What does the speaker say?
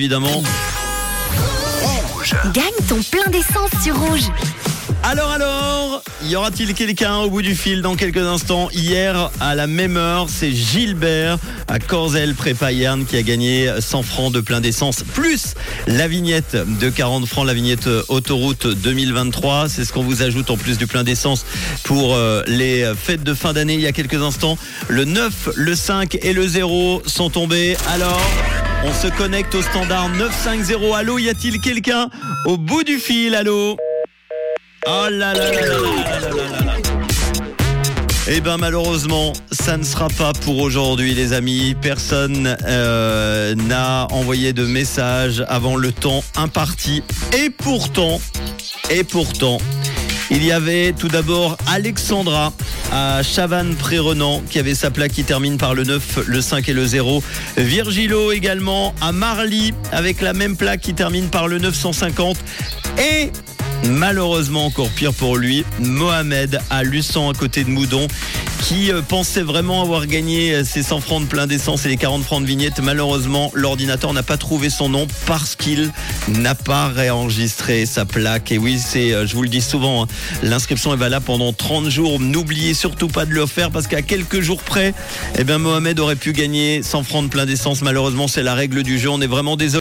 évidemment. Gagne ton plein d'essence sur Rouge. Alors alors, y aura-t-il quelqu'un au bout du fil dans quelques instants Hier, à la même heure, c'est Gilbert à Corzel Prépayerne qui a gagné 100 francs de plein d'essence, plus la vignette de 40 francs, la vignette autoroute 2023. C'est ce qu'on vous ajoute en plus du plein d'essence pour euh, les fêtes de fin d'année il y a quelques instants. Le 9, le 5 et le 0 sont tombés. Alors... On se connecte au standard 950. Allô, y a-t-il quelqu'un au bout du fil? Allô? Oh là là là là là là là. Eh ben malheureusement, ça ne sera pas pour aujourd'hui les amis. Personne euh, n'a envoyé de message avant le temps imparti. Et pourtant, et pourtant, il y avait tout d'abord Alexandra à Chavannes-Pré-Renan qui avait sa plaque qui termine par le 9, le 5 et le 0. Virgilo également à Marly avec la même plaque qui termine par le 950. Et malheureusement encore pire pour lui, Mohamed à Luçon à côté de Moudon qui euh, pensait vraiment avoir gagné euh, ses 100 francs de plein d'essence et les 40 francs de vignette. Malheureusement, l'ordinateur n'a pas trouvé son nom parce qu'il n'a pas réenregistré sa plaque. Et oui, c'est, euh, je vous le dis souvent, hein, l'inscription est valable pendant 30 jours. N'oubliez surtout pas de le faire parce qu'à quelques jours près, eh bien, Mohamed aurait pu gagner 100 francs de plein d'essence. Malheureusement, c'est la règle du jeu. On est vraiment désolé.